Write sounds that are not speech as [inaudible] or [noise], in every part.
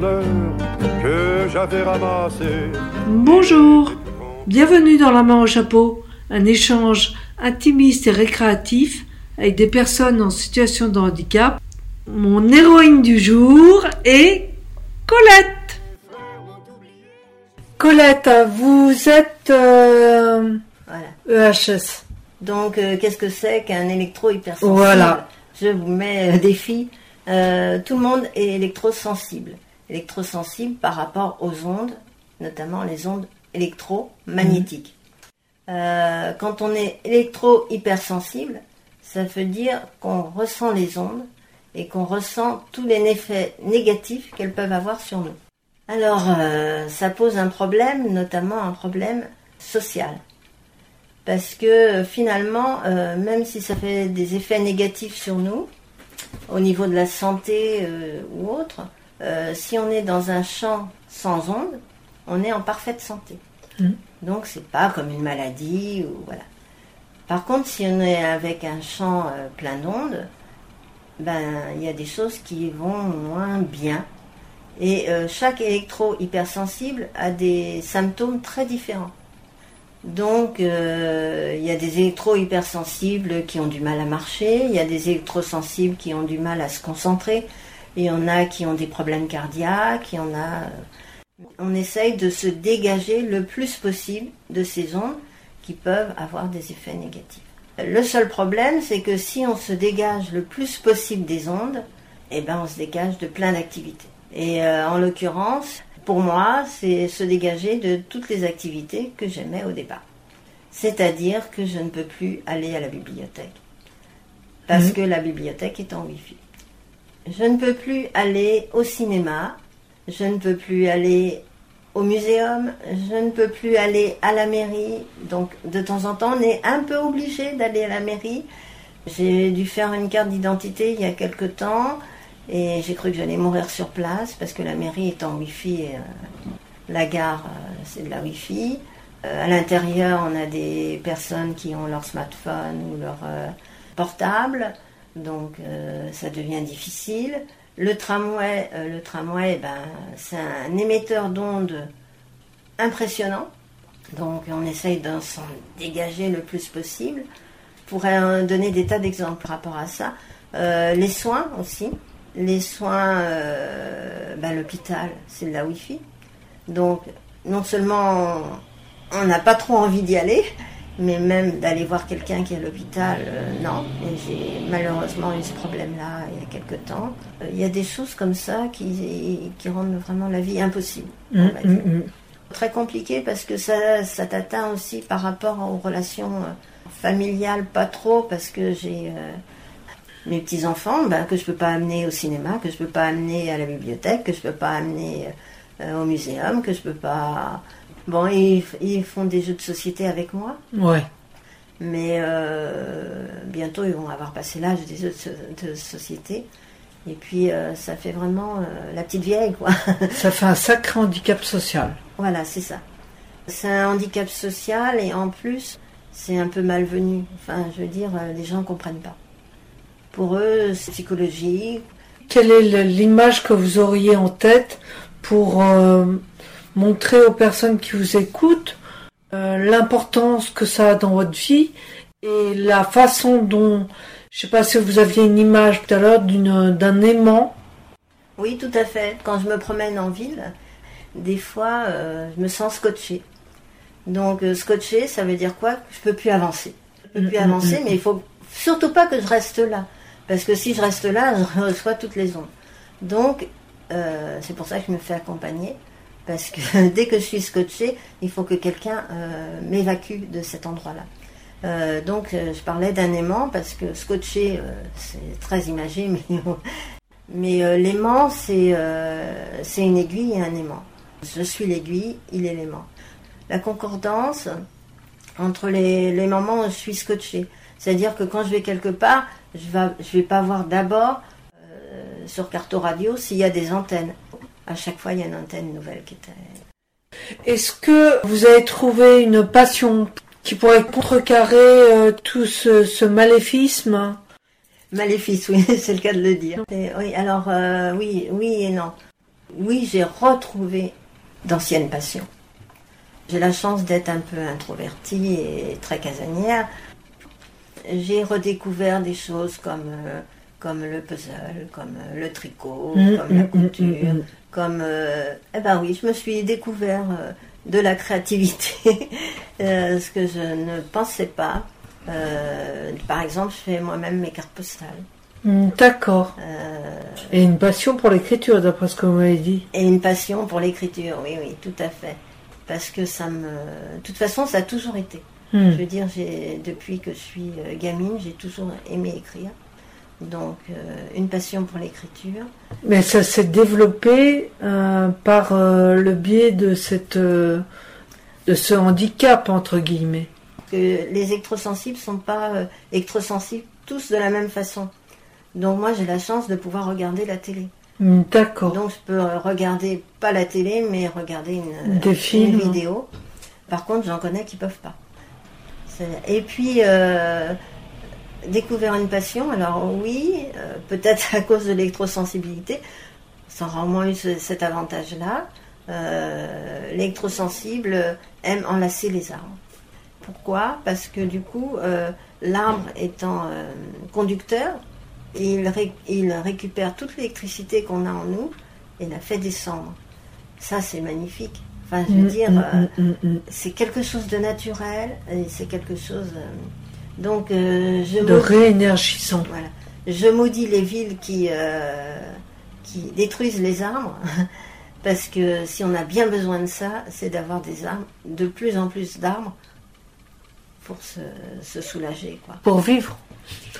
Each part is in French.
bonheur que j'avais ramassé. Bonjour, bienvenue dans La main au chapeau, un échange intimiste et récréatif avec des personnes en situation de handicap. Mon héroïne du jour est Colette. Colette, vous êtes euh, Voilà. EHS. Donc, euh, qu'est-ce que c'est qu'un électro hypersensible Voilà. Je vous mets euh, défi. Euh, tout le monde est électrosensible. Électrosensible par rapport aux ondes, notamment les ondes électromagnétiques. Euh, quand on est électro-hypersensible, ça veut dire qu'on ressent les ondes et qu'on ressent tous les effets négatifs qu'elles peuvent avoir sur nous. Alors, euh, ça pose un problème, notamment un problème social. Parce que finalement, euh, même si ça fait des effets négatifs sur nous, au niveau de la santé euh, ou autre, euh, si on est dans un champ sans ondes, on est en parfaite santé. Mhm. Donc c'est pas comme une maladie ou voilà. Par contre, si on est avec un champ euh, plein d'ondes, ben il y a des choses qui vont moins bien. Et euh, chaque électro-hypersensible a des symptômes très différents. Donc, euh, il y a des électro-hypersensibles qui ont du mal à marcher, il y a des électrosensibles qui ont du mal à se concentrer, il y en a qui ont des problèmes cardiaques, il y en a... euh, On essaye de se dégager le plus possible de ces ondes qui peuvent avoir des effets négatifs. Le seul problème, c'est que si on se dégage le plus possible des ondes, eh ben on se dégage de plein d'activités. Et euh, en l'occurrence, pour moi, c'est se dégager de toutes les activités que j'aimais au départ. C'est-à-dire que je ne peux plus aller à la bibliothèque. Parce Mhm. que la bibliothèque est en Wi-Fi. Je ne peux plus aller au cinéma. Je ne peux plus aller au muséum. Je ne peux plus aller à la mairie. Donc, de temps en temps, on est un peu obligé d'aller à la mairie. J'ai dû faire une carte d'identité il y a quelque temps. Et j'ai cru que j'allais mourir sur place parce que la mairie est en Wi-Fi euh, la gare, euh, c'est de la Wi-Fi. Euh, à l'intérieur, on a des personnes qui ont leur smartphone ou leur portable, donc euh, ça devient difficile. Le tramway, euh, le tramway, ben, c'est un émetteur d'ondes impressionnant, donc on essaye de s'en dégager le plus possible. Pourrais euh, donner des tas d'exemples par rapport à ça. Euh, les soins aussi. Les soins, euh, ben, l'hôpital, c'est de la Wi-Fi. Donc, non seulement on n'a pas trop envie d'y aller, mais même d'aller voir quelqu'un qui est à l'hôpital, euh, non. Et j'ai malheureusement eu ce problème-là il y a quelque temps. Euh, Il y a des choses comme ça qui, qui rendent vraiment la vie impossible. Mm, mm, mm. Très compliqué parce que ça, ça t'atteint aussi par rapport aux relations euh, familiales, pas trop, parce que j'ai euh, mes petits-enfants ben, que je peux pas amener au cinéma, que je peux pas amener à la bibliothèque, que je peux pas amener au muséum, que je peux pas... Bon, ils, ils font des jeux de société avec moi, Ouais. mais euh, bientôt ils vont avoir passé l'âge des jeux de, so- de société. Et puis euh, ça fait vraiment euh, la petite vieille, quoi. [laughs] Ça fait un sacré handicap social. Voilà, c'est ça. C'est un handicap social et en plus, c'est un peu malvenu. Enfin, je veux dire, les gens ne comprennent pas. Pour eux, c'est psychologique. Quelle est l'image que vous auriez en tête pour montrer aux personnes qui vous écoutent euh, l'importance que ça a dans votre vie et la façon dont, je sais pas si vous aviez une image tout à l'heure d'un aimant. Oui, tout à fait. Quand je me promène en ville, des fois, euh, je me sens scotché. Donc, euh, scotché, ça veut dire quoi? Je peux plus avancer. Je peux plus Mm, mm, avancer, mm. mais il faut surtout pas que je reste là. Parce que si je reste là, [laughs] je reçois toutes les ondes. Donc, c'est pour ça que je me fais accompagner. Parce que [laughs] dès que je suis scotché, il faut que quelqu'un euh, m'évacue de cet endroit-là. Euh, donc, euh, je parlais d'un aimant parce que scotché, c'est très imagé, [laughs] mais, l'aimant, c'est une aiguille et un aimant. Je suis l'aiguille, il est l'aimant. La concordance entre les, les moments où je suis scotché. C'est-à-dire que quand je vais quelque part, je vais, je vais pas voir d'abord sur Carto Radio s'il y a des antennes. À chaque fois, il y a une antenne nouvelle qui était. Est-ce que vous avez trouvé une passion qui pourrait contrecarrer euh, tout ce, ce maléfisme Maléfice, [laughs] oui, c'est le cas de le dire. Et oui, alors, euh, oui, oui et non. oui, j'ai retrouvé d'anciennes passions. J'ai la chance d'être un peu introvertie et très casanière. J'ai redécouvert des choses comme, euh, comme le puzzle, comme le tricot, Mm, comme la mm, mm, couture. Comme... euh, eh ben oui, je me suis découvert euh, de la créativité, [laughs] euh, ce que je ne pensais pas. Par exemple, je fais moi-même mes cartes postales. Hmm, D'accord. Et une passion pour l'écriture, d'après ce que vous m'avez dit. et une passion pour l'écriture, oui, oui, tout à fait. Parce que ça me... De toute façon, ça a toujours été. Hmm. Je veux dire, depuis que je suis gamine, j'ai toujours aimé écrire. Donc, euh, une passion pour l'écriture. Mais ça s'est développé euh, par euh, le biais de cette de ce handicap entre guillemets. Que les électrosensibles sont pas électrosensibles tous de la même façon. Donc, moi, j'ai la chance de pouvoir regarder la télé. D'accord. Donc, je peux regarder, pas la télé, mais regarder une, Des une films. vidéo. Par contre, j'en connais qui peuvent pas. Et puis, découvert une passion, alors oui, euh, peut-être à cause de l'électrosensibilité, ça aura au moins eu ce- cet avantage-là. Euh, L'électrosensible aime enlacer les arbres. Pourquoi? Parce que du coup, euh, l'arbre étant conducteur, il, ré- il récupère toute l'électricité qu'on a en nous et la fait descendre. Ça, c'est magnifique. Enfin, je veux Hmm, dire, hmm, hmm. c'est quelque chose de naturel et c'est quelque chose. Donc, euh, je De maudis, réénergisant. voilà, je maudis les villes qui euh, qui détruisent les arbres [laughs] parce que si on a bien besoin de ça, c'est d'avoir des arbres, de plus en plus d'arbres pour se, se soulager, quoi. Pour vivre.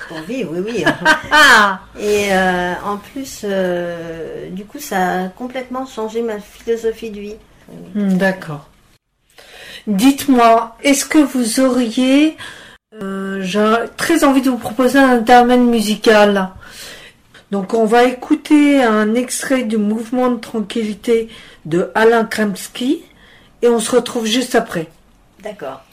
Pour vivre, oui, oui. Ah [laughs] [laughs] Et euh, en plus, euh, du coup, ça a complètement changé ma philosophie de vie. Hmm, D'accord. Dites-moi, est-ce que vous auriez j'ai très envie de vous proposer un intermède musical. Donc on va écouter un extrait du mouvement de tranquillité de Alain Kremski et on se retrouve juste après. D'accord.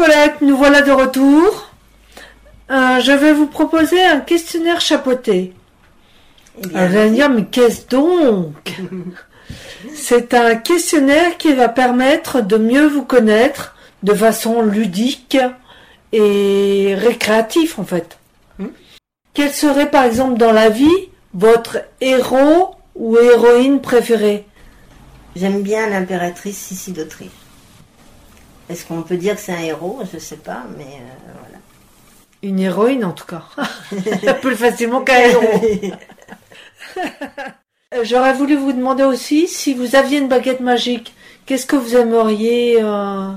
Colette, nous voilà de retour. Euh, je vais vous proposer un questionnaire chapeauté. Bien, allez me dire, mais qu'est-ce donc [laughs] C'est un questionnaire qui va permettre de mieux vous connaître de façon ludique et récréatif en fait. Hmm. Quel serait par exemple dans la vie votre héros ou héroïne préféré J'aime bien l'impératrice Sissi d'Autriche. Est-ce qu'on peut dire que c'est un héros? Je sais pas, mais euh, voilà. Une héroïne en tout cas. [laughs] Plus facilement qu'un héros. [laughs] J'aurais voulu vous demander aussi si vous aviez une baguette magique, qu'est-ce que vous aimeriez euh,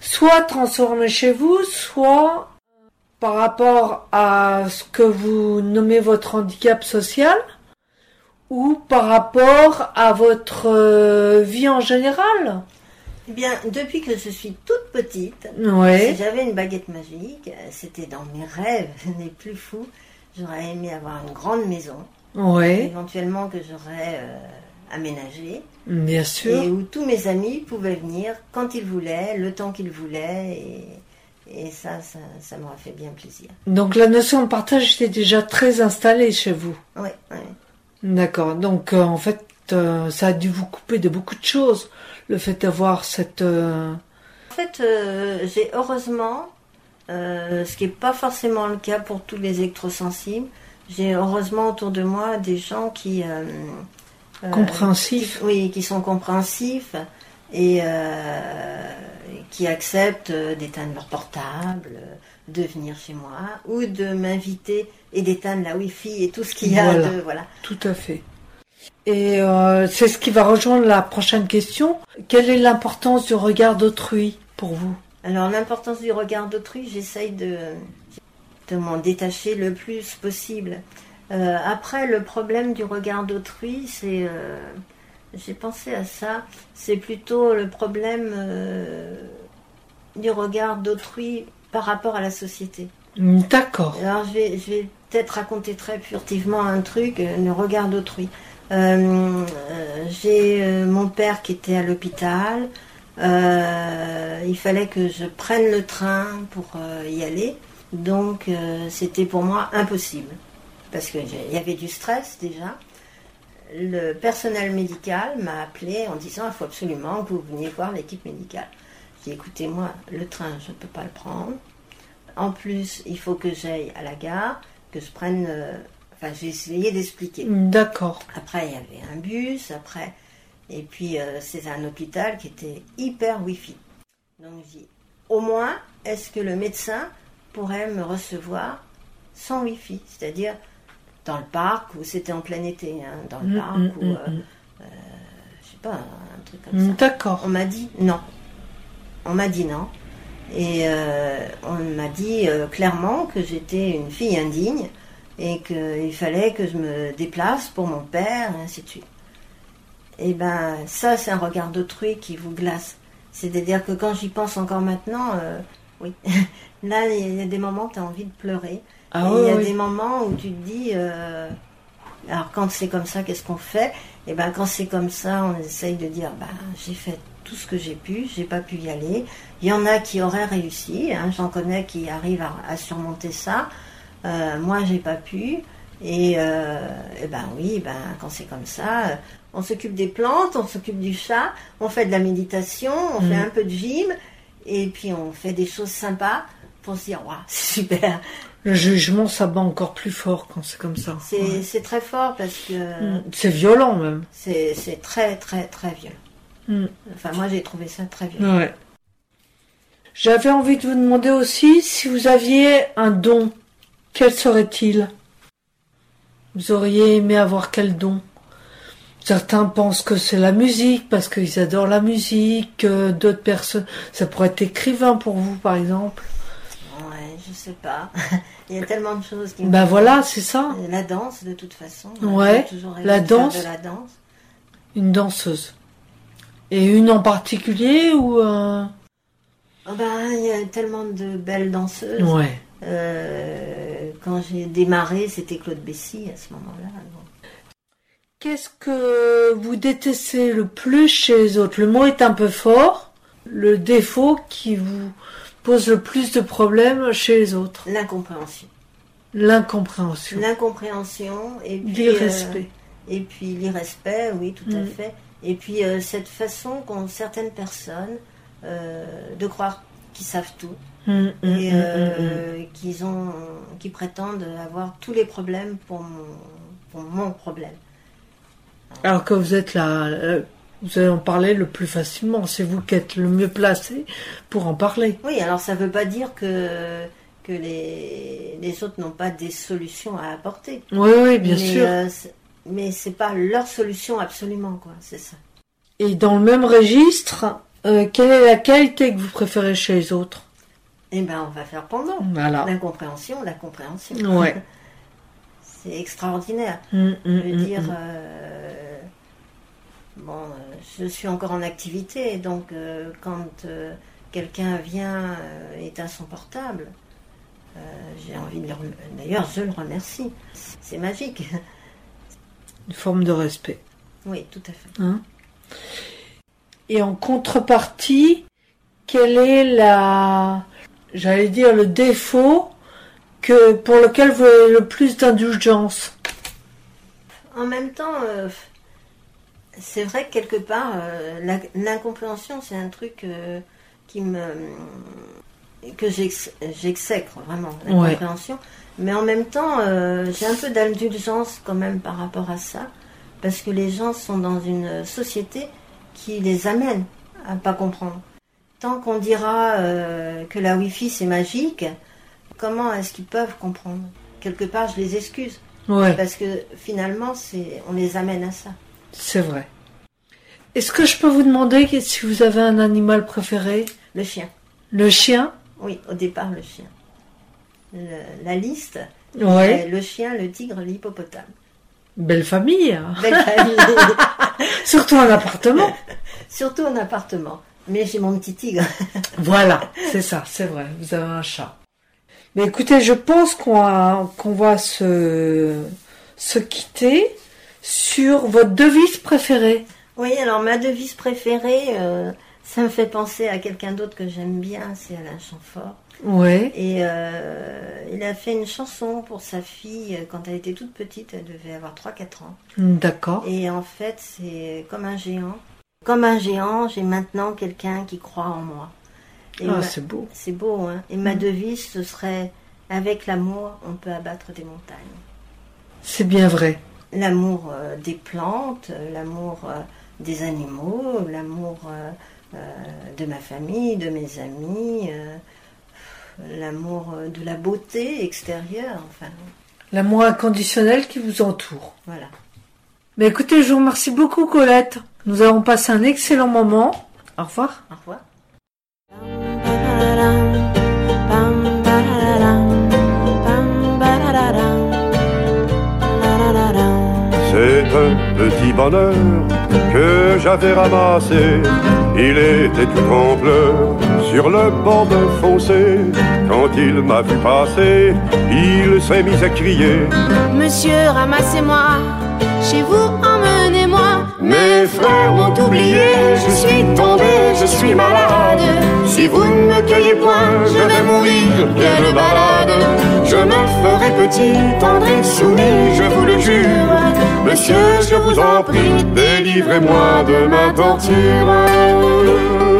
soit transformer chez vous, soit euh, par rapport à ce que vous nommez votre handicap social, ou par rapport à votre euh, vie en général? Eh bien, depuis que je suis toute petite, si j'avais une baguette magique, euh, c'était dans mes rêves [laughs] les plus fous. J'aurais aimé avoir une grande maison, Ouais, éventuellement que j'aurais euh, aménagée, bien et où tous mes amis pouvaient venir quand ils voulaient, le temps qu'ils voulaient, et, et ça, ça, ça m'aurait fait bien plaisir. Donc la notion de partage était déjà très installée chez vous. Oui, oui. D'accord. Donc euh, en fait, euh, ça a dû vous couper de beaucoup de choses, le fait d'avoir cette. euh, En fait, euh, j'ai heureusement, euh, ce qui n'est pas forcément le cas pour tous les électrosensibles, j'ai heureusement autour de moi des gens qui... Compréhensifs. qui- oui, qui sont compréhensifs et qui acceptent d'éteindre leur portable, de venir chez moi ou de m'inviter et d'éteindre la Wi-Fi et tout ce qu'il y a Voilà. de... Voilà. Tout à fait. Et euh, c'est ce qui va rejoindre la prochaine question. Quelle est l'importance du regard d'autrui pour vous? Alors l'importance du regard d'autrui, j'essaye de, de m'en détacher le plus possible. Euh, après, le problème du regard d'autrui, c'est, euh, j'ai pensé à ça, c'est plutôt le problème du regard d'autrui par rapport à la société. D'accord. Alors je vais, je vais peut-être raconter très furtivement un truc, le regard d'autrui. Euh, euh, J'ai euh, mon père qui était à l'hôpital. Il fallait que je prenne le train pour y aller. Donc c'était pour moi impossible. Parce qu'il y avait du stress déjà. Le personnel médical m'a appelé en disant il faut absolument que vous veniez voir l'équipe médicale. J'ai dit écoutez moi le train je ne peux pas le prendre. En plus, il faut que j'aille à la gare, que je prenne. Euh, Enfin, j'ai essayé d'expliquer. D'accord. Après, il y avait un bus, après. Et puis, euh, c'est un hôpital qui était hyper Wi-Fi. Donc, je dis au moins, est-ce que le médecin pourrait me recevoir sans Wi-Fi? C'est-à-dire dans le parc, où c'était en plein été, hein, dans le Mm, parc, mm, ou. mm, euh, mm. je sais pas, un truc comme ça. D'accord. On m'a dit non. On m'a dit non. Et euh, on m'a dit euh, clairement que j'étais une fille indigne et qu'il fallait que je me déplace pour mon père, et ainsi de suite. Et ben ça, c'est un regard d'autrui qui vous glace. C'est-à-dire que quand j'y pense encore maintenant, euh, oui, [laughs] là, il y a des moments où tu as envie de pleurer. Ah oui, il y a oui. des moments où tu te dis, euh, alors quand c'est comme ça, qu'est-ce qu'on fait? Et ben quand c'est comme ça, on essaye de dire, ben j'ai fait tout ce que j'ai pu, j'ai pas pu y aller. Il y en a qui auraient réussi, hein, j'en connais qui arrivent à, à surmonter ça. Euh, moi, j'ai pas pu. Et, euh, eh ben oui, ben quand c'est comme ça, euh, on s'occupe des plantes, on s'occupe du chat, on fait de la méditation, on Mm. fait un peu de gym, et puis on fait des choses sympas pour se dire, waouh, c'est [laughs] super. Le jugement, ça bat encore plus fort quand c'est comme ça. C'est Ouais. très fort parce que Mm. C'est violent même. c'est c'est très très très violent. Mm. Enfin moi j'ai trouvé ça très violent. Ouais. J'avais envie de vous demander aussi si vous aviez un don, quel serait-il? Vous auriez aimé avoir quel don? Certains pensent que c'est la musique parce qu'ils adorent la musique, euh, d'autres personnes, ça pourrait être écrivain pour vous par exemple. Ouais, je sais pas. [laughs] Il y a tellement de choses qui Ben voilà, c'est ça, La danse de toute façon. Ouais, la danse. De la danse. une danseuse. Et une en particulier ou euh... Oh ben, il y a tellement de belles danseuses. Ouais. Euh, quand j'ai démarré, c'était Claude Bessy à ce moment-là. Qu'est-ce que vous détestez le plus chez les autres? Le mot est un peu fort. Le défaut qui vous pose le plus de problèmes chez les autres? L'incompréhension. L'incompréhension. L'incompréhension et puis L'irrespect. euh, et puis l'irrespect, oui, tout à Mm. fait. Et puis euh, cette façon qu'ont certaines personnes euh, de croire qu'ils savent tout Hum, hum, et hum. euh, qu'ils ont, qui prétendent avoir tous les problèmes pour mon, pour mon problème. Alors que vous êtes là, euh, vous allez en parler le plus facilement. C'est vous qui êtes le mieux placé pour en parler. Oui, alors ça ne veut pas dire que que les, les autres n'ont pas des solutions à apporter. Oui, oui, bien mais, sûr. euh, mais c'est pas leur solution absolument, quoi. C'est ça. Et dans le même registre, euh, quelle est la qualité que vous préférez chez les autres Eh ben, on va faire pendant. Voilà. L'incompréhension, la compréhension. Ouais. [laughs] C'est extraordinaire. Hum, hum, Je veux hum, dire, euh, bon, euh, je suis encore en activité, donc euh, quand quelqu'un vient et est à son portable, j'ai envie de le D'ailleurs, je le remercie. C'est magique. [laughs] Une forme de respect. Oui, tout à fait. Hein? Et en contrepartie, quel est la, j'allais dire le défaut que pour lequel vous avez le plus d'indulgence? En même temps, euh, c'est vrai que quelque part, euh, l'incompréhension, c'est un truc euh, qui me que j'ex- j'exècre vraiment Ouais. l'incompréhension. Mais en même temps, j'ai un peu d'indulgence quand même par rapport à ça, parce que les gens sont dans une société qui les amène à pas comprendre. Tant qu'on dira euh, que la Wi-Fi c'est magique, comment est-ce qu'ils peuvent comprendre? Quelque part, je les excuse. Ouais, Parce que finalement, c'est, on les amène à ça. c'est vrai. Est-ce que je peux vous demander si vous avez un animal préféré? Le chien. Le chien? Oui, au départ, le chien. Le- la liste, Ouais. c'est le chien, le tigre, l'hippopotame. Belle famille. hein. Belle famille. [laughs] Surtout un appartement. Surtout en appartement. Mais j'ai mon petit tigre. [laughs] Voilà, c'est ça, c'est vrai. Vous avez un chat. Mais écoutez, je pense qu'on va, qu'on va se, se quitter sur votre devise préférée. Oui, alors ma devise préférée, euh, ça me fait penser à quelqu'un d'autre que j'aime bien, c'est Alain Chamfort. Ouais. Et euh, il a fait une chanson pour sa fille euh, quand elle était toute petite, elle devait avoir 3-4 ans. D'accord. Et en fait, c'est comme un géant. Comme un géant, j'ai maintenant quelqu'un qui croit en moi. Et Ah, c'est beau. c'est beau, hein. Et ma devise, ce serait avec l'amour, on peut abattre des montagnes. C'est bien vrai. L'amour euh, des plantes, l'amour euh, des animaux, l'amour de ma famille, de mes amis, l'amour de la beauté extérieure, enfin, L'amour inconditionnel qui vous entoure. voilà. Mais écoutez, je vous remercie beaucoup, Colette. Nous avons passé un excellent moment. Au revoir. Au revoir. Petit bonheur que j'avais ramassé. Il était tout en pleurs sur le bord d'un fossé. Quand il m'a vu passer, il s'est mis à crier. Monsieur, ramassez-moi, chez vous, emmenez-moi. Mes frères m'ont oublié, je suis tombé, je suis malade. Si vous ne me cueillez point, je vais mourir. Quelle balade, Je me ferai petit, tendre et soumis, je vous le jure. Monsieur, je vous en prie, délivrez-moi de ma torture.